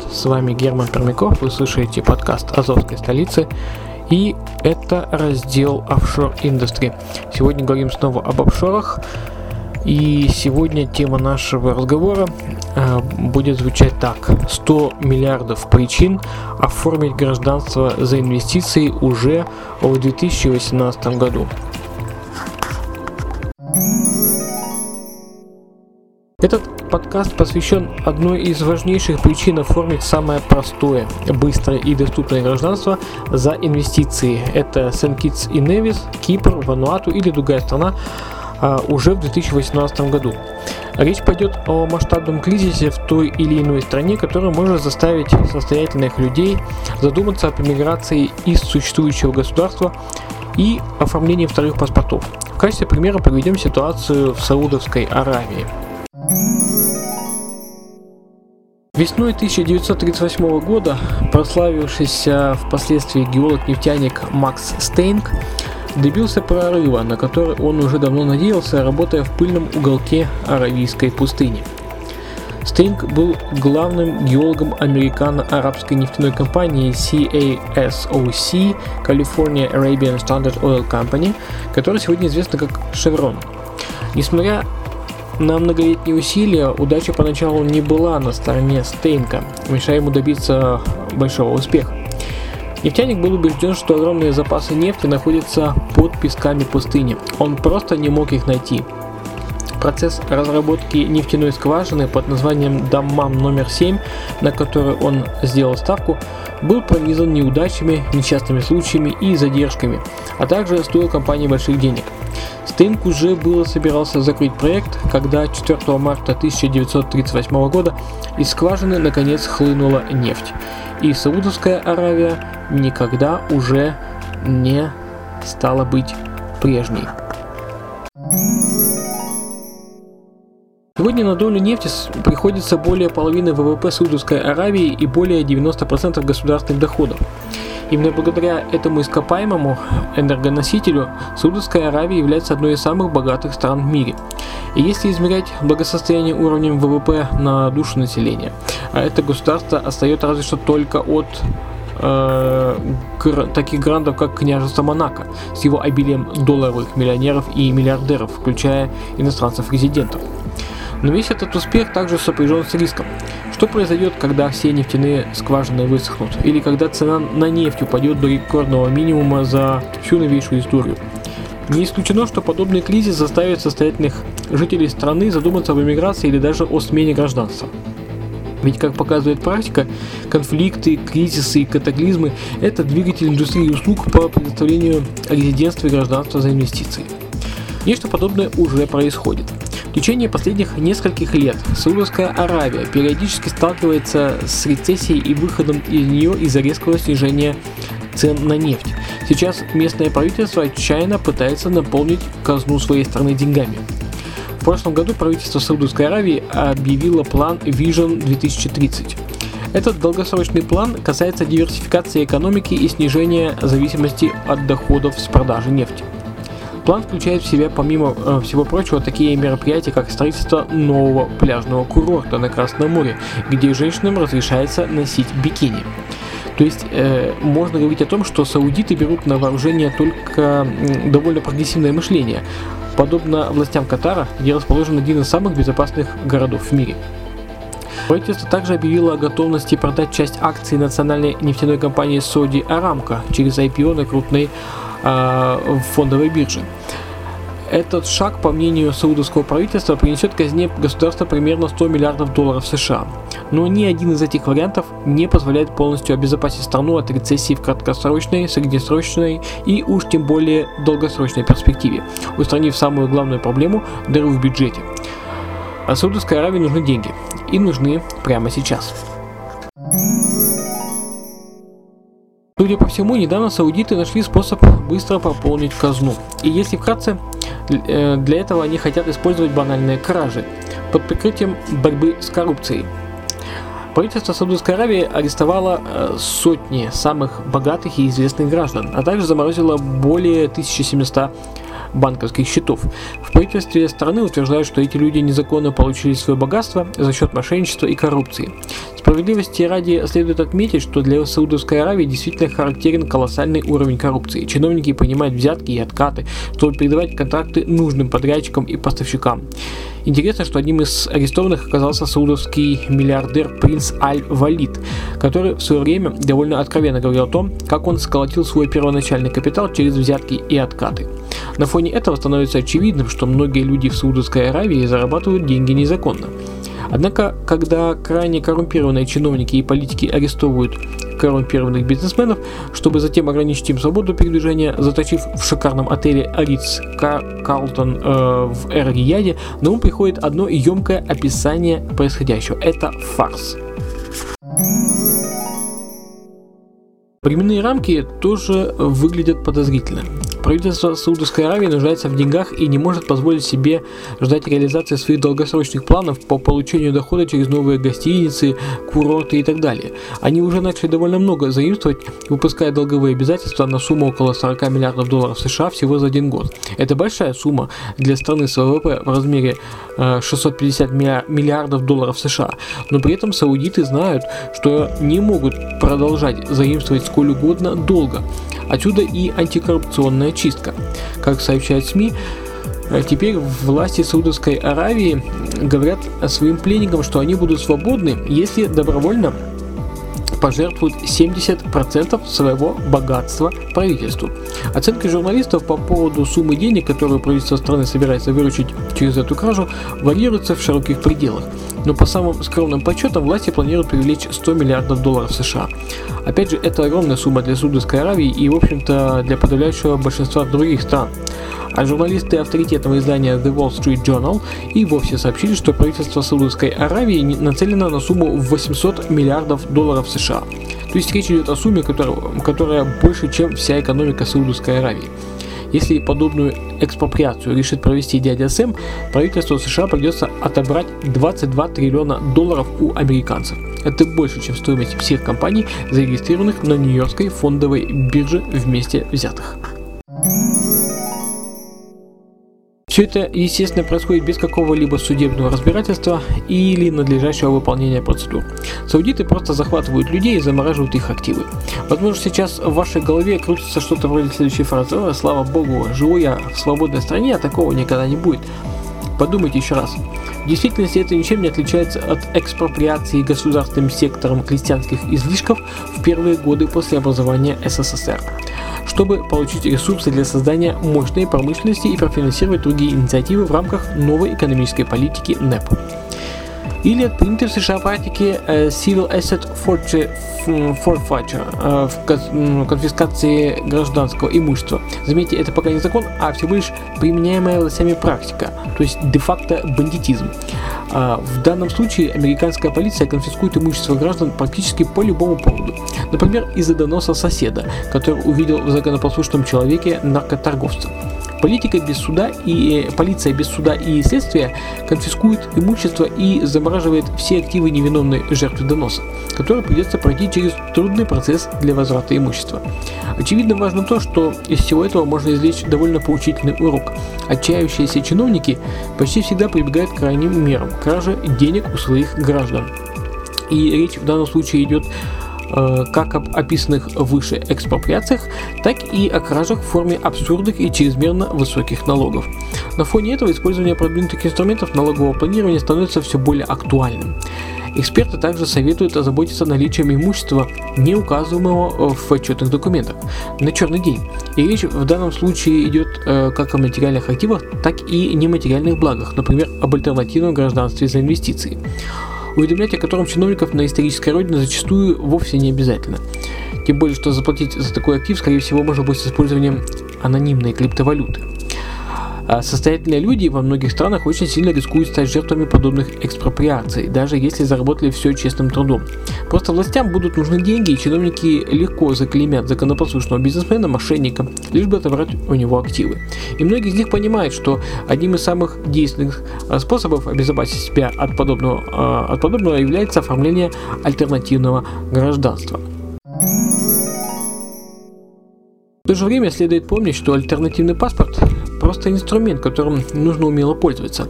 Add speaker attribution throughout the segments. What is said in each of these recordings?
Speaker 1: Привет, с вами Герман Пермяков, вы слушаете подкаст Азовской столицы и это раздел Industry. Сегодня говорим снова об офшорах и сегодня тема нашего разговора э, будет звучать так. 100 миллиардов причин оформить гражданство за инвестиции уже в 2018 году. Этот подкаст посвящен одной из важнейших причин оформить самое простое, быстрое и доступное гражданство за инвестиции. Это Сент-Китс и Невис, Кипр, Вануату или другая страна а, уже в 2018 году. Речь пойдет о масштабном кризисе в той или иной стране, который может заставить состоятельных людей задуматься об эмиграции из существующего государства и оформлении вторых паспортов. В качестве примера приведем ситуацию в Саудовской Аравии. Весной 1938 года прославившийся впоследствии геолог-нефтяник Макс Стейнг добился прорыва, на который он уже давно надеялся, работая в пыльном уголке Аравийской пустыни. Стейнг был главным геологом американо-арабской нефтяной компании CASOC California Arabian Standard Oil Company, которая сегодня известна как Chevron. Несмотря на многолетние усилия удача поначалу не была на стороне Стейнка, мешая ему добиться большого успеха. Нефтяник был убежден, что огромные запасы нефти находятся под песками пустыни. Он просто не мог их найти. Процесс разработки нефтяной скважины под названием Даммам номер 7, на который он сделал ставку, был пронизан неудачами, несчастными случаями и задержками, а также стоил компании больших денег – Стейнк уже было собирался закрыть проект, когда 4 марта 1938 года из скважины наконец хлынула нефть, и Саудовская Аравия никогда уже не стала быть прежней. Сегодня на долю нефти приходится более половины ВВП Саудовской Аравии и более 90% государственных доходов. Именно благодаря этому ископаемому энергоносителю Саудовская Аравия является одной из самых богатых стран в мире. И если измерять благосостояние уровнем ВВП на душу населения, а это государство остается разве что только от э, гр- таких грандов, как княжество Монако, с его обилием долларовых миллионеров и миллиардеров, включая иностранцев-резидентов. Но весь этот успех также сопряжен с риском. Что произойдет, когда все нефтяные скважины высохнут? Или когда цена на нефть упадет до рекордного минимума за всю новейшую историю? Не исключено, что подобный кризис заставит состоятельных жителей страны задуматься об эмиграции или даже о смене гражданства. Ведь, как показывает практика, конфликты, кризисы и катаклизмы – это двигатель индустрии услуг по предоставлению резидентства и гражданства за инвестиции. Нечто подобное уже происходит – в течение последних нескольких лет Саудовская Аравия периодически сталкивается с рецессией и выходом из нее из-за резкого снижения цен на нефть. Сейчас местное правительство отчаянно пытается наполнить казну своей страны деньгами. В прошлом году правительство Саудовской Аравии объявило план Vision 2030. Этот долгосрочный план касается диверсификации экономики и снижения зависимости от доходов с продажи нефти. План включает в себя, помимо э, всего прочего, такие мероприятия, как строительство нового пляжного курорта на Красном море, где женщинам разрешается носить бикини. То есть э, можно говорить о том, что саудиты берут на вооружение только м, довольно прогрессивное мышление, подобно властям Катара, где расположен один из самых безопасных городов в мире. Правительство также объявило о готовности продать часть акций национальной нефтяной компании Saudi Aramco через IPO на крупной э, фондовой бирже. Этот шаг, по мнению саудовского правительства, принесет казне государства примерно 100 миллиардов долларов США. Но ни один из этих вариантов не позволяет полностью обезопасить страну от рецессии в краткосрочной, среднесрочной и уж тем более долгосрочной перспективе, устранив самую главную проблему – дыру в бюджете. А Саудовской Аравии нужны деньги. И нужны прямо сейчас. Судя по всему, недавно саудиты нашли способ быстро пополнить казну. И если вкратце, э, для этого они хотят использовать банальные кражи под прикрытием борьбы с коррупцией. Правительство Саудовской Аравии арестовало э, сотни самых богатых и известных граждан, а также заморозило более 1700 банковских счетов. В правительстве страны утверждают, что эти люди незаконно получили свое богатство за счет мошенничества и коррупции. Справедливости ради следует отметить, что для Саудовской Аравии действительно характерен колоссальный уровень коррупции. Чиновники принимают взятки и откаты, чтобы передавать контракты нужным подрядчикам и поставщикам. Интересно, что одним из арестованных оказался саудовский миллиардер принц Аль-Валид, который в свое время довольно откровенно говорил о том, как он сколотил свой первоначальный капитал через взятки и откаты. На фоне этого становится очевидным, что многие люди в Саудовской Аравии зарабатывают деньги незаконно. Однако, когда крайне коррумпированные чиновники и политики арестовывают коррумпированных бизнесменов, чтобы затем ограничить им свободу передвижения, заточив в шикарном отеле Ритz Карлтон э, в Эр-Рияде, на ум приходит одно емкое описание происходящего. Это фарс. Временные рамки тоже выглядят подозрительно. Правительство Саудовской Аравии нуждается в деньгах и не может позволить себе ждать реализации своих долгосрочных планов по получению дохода через новые гостиницы, курорты и так далее. Они уже начали довольно много заимствовать, выпуская долговые обязательства на сумму около 40 миллиардов долларов США всего за один год. Это большая сумма для страны с ВВП в размере 650 э, миллиардов долларов США, но при этом саудиты знают, что не могут продолжать заимствовать сколь угодно долго. Отсюда и антикоррупционная чистка. Как сообщают СМИ, э, Теперь власти Саудовской Аравии говорят своим пленникам, что они будут свободны, если добровольно пожертвуют 70% своего богатства правительству. Оценки журналистов по поводу суммы денег, которую правительство страны собирается выручить через эту кражу, варьируются в широких пределах. Но по самым скромным подсчетам власти планируют привлечь 100 миллиардов долларов США. Опять же, это огромная сумма для Саудовской Аравии и, в общем-то, для подавляющего большинства других стран. А журналисты авторитетного издания The Wall Street Journal и вовсе сообщили, что правительство Саудовской Аравии нацелено на сумму в 800 миллиардов долларов США. То есть речь идет о сумме, которая, которая больше, чем вся экономика Саудовской Аравии. Если подобную экспроприацию решит провести дядя Сэм, правительству США придется отобрать 22 триллиона долларов у американцев. Это больше, чем стоимость всех компаний, зарегистрированных на Нью-Йоркской фондовой бирже вместе взятых. Все это, естественно, происходит без какого-либо судебного разбирательства или надлежащего выполнения процедур. Саудиты просто захватывают людей и замораживают их активы. Возможно, сейчас в вашей голове крутится что-то вроде следующей фразы «О, слава богу, живу я в свободной стране, а такого никогда не будет». Подумайте еще раз. В действительности это ничем не отличается от экспроприации государственным сектором крестьянских излишков в первые годы после образования СССР чтобы получить ресурсы для создания мощной промышленности и профинансировать другие инициативы в рамках новой экономической политики НЭП или в США практики э, Civil Asset Forfeiture э, в конфискации гражданского имущества. Заметьте, это пока не закон, а всего лишь применяемая властями практика, то есть де-факто бандитизм. А, в данном случае американская полиция конфискует имущество граждан практически по любому поводу. Например, из-за доноса соседа, который увидел в законопослушном человеке наркоторговца. Политика без суда и, э, полиция без суда и следствия конфискует имущество и замораживает все активы невиновной жертвы доноса, которой придется пройти через трудный процесс для возврата имущества. Очевидно важно то, что из всего этого можно извлечь довольно поучительный урок. Отчаявшиеся чиновники почти всегда прибегают к крайним мерам – краже денег у своих граждан. И речь в данном случае идет как об описанных выше экспроприациях, так и о кражах в форме абсурдных и чрезмерно высоких налогов. На фоне этого использование продвинутых инструментов налогового планирования становится все более актуальным. Эксперты также советуют озаботиться наличием имущества, не указываемого в отчетных документах, на черный день. И речь в данном случае идет э, как о материальных активах, так и нематериальных благах, например, об альтернативном гражданстве за инвестиции уведомлять о котором чиновников на исторической родине зачастую вовсе не обязательно. Тем более, что заплатить за такой актив, скорее всего, можно будет с использованием анонимной криптовалюты. А состоятельные люди во многих странах очень сильно рискуют стать жертвами подобных экспроприаций, даже если заработали все честным трудом. Просто властям будут нужны деньги, и чиновники легко заклеймят законопослушного бизнесмена мошенником, лишь бы отобрать у него активы. И многие из них понимают, что одним из самых действенных а, способов обезопасить себя от подобного, а, от подобного является оформление альтернативного гражданства. В то же время следует помнить, что альтернативный паспорт просто инструмент, которым нужно умело пользоваться.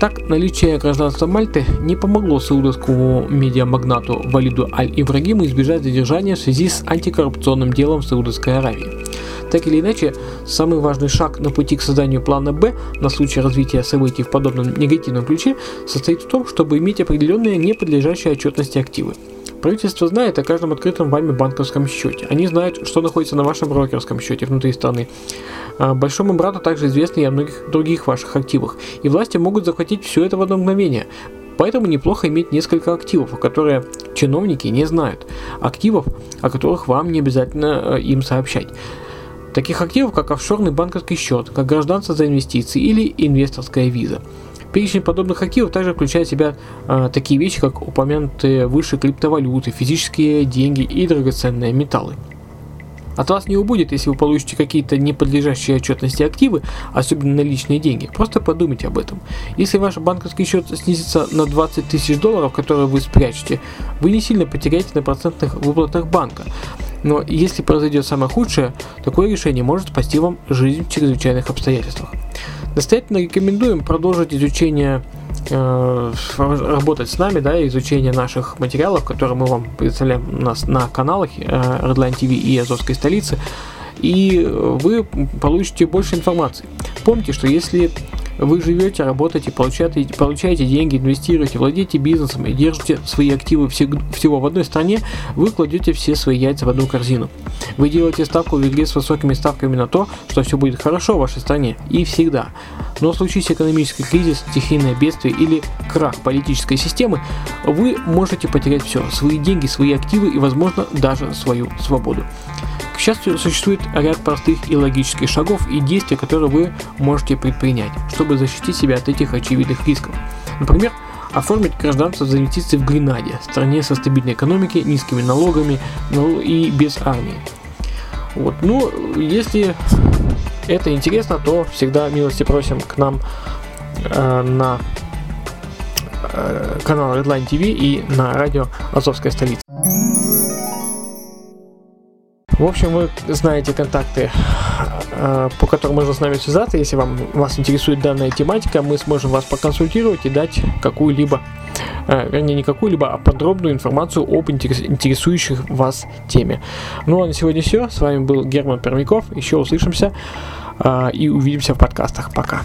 Speaker 1: Так, наличие гражданства Мальты не помогло саудовскому медиамагнату Валиду Аль-Ибрагиму избежать задержания в связи с антикоррупционным делом в Саудовской Аравии. Так или иначе, самый важный шаг на пути к созданию плана «Б» на случай развития событий в подобном негативном ключе состоит в том, чтобы иметь определенные не подлежащие отчетности активы. Правительство знает о каждом открытом вами банковском счете. Они знают, что находится на вашем брокерском счете внутри страны. А, большому брату также известно и о многих других ваших активах. И власти могут захватить все это в одно мгновение. Поэтому неплохо иметь несколько активов, которые чиновники не знают. Активов, о которых вам не обязательно э, им сообщать. Таких активов, как офшорный банковский счет, как гражданство за инвестиции или инвесторская виза. Перечень подобных активов также включает в себя э, такие вещи, как упомянутые выше криптовалюты, физические деньги и драгоценные металлы. От вас не убудет, если вы получите какие-то не подлежащие отчетности активы, особенно наличные деньги. Просто подумайте об этом. Если ваш банковский счет снизится на 20 тысяч долларов, которые вы спрячете, вы не сильно потеряете на процентных выплатах банка. Но если произойдет самое худшее, такое решение может спасти вам жизнь в чрезвычайных обстоятельствах. Настоятельно рекомендуем продолжить изучение э, работать с нами, да, изучение наших материалов, которые мы вам представляем у нас на каналах э, Redline TV и Азовской столицы, и вы получите больше информации. Помните, что если вы живете, работаете, получаете, получаете деньги, инвестируете, владеете бизнесом и держите свои активы всего в одной стране, вы кладете все свои яйца в одну корзину. Вы делаете ставку в игре с высокими ставками на то, что все будет хорошо в вашей стране. И всегда. Но случись экономический кризис, стихийное бедствие или крах политической системы, вы можете потерять все. Свои деньги, свои активы и, возможно, даже свою свободу. К существует ряд простых и логических шагов и действий, которые вы можете предпринять, чтобы защитить себя от этих очевидных рисков. Например, оформить гражданство за инвестиции в Гренаде, стране со стабильной экономикой, низкими налогами ну, и без армии. Вот. Ну, если это интересно, то всегда милости просим к нам э, на э, канал Redline TV и на радио Азовская столица. В общем, вы знаете контакты, э, по которым можно с нами связаться. Если вам, вас интересует данная тематика, мы сможем вас проконсультировать и дать какую-либо, э, вернее, не какую-либо, а подробную информацию об интересующих вас теме. Ну а на сегодня все. С вами был Герман Пермяков. Еще услышимся э, и увидимся в подкастах. Пока.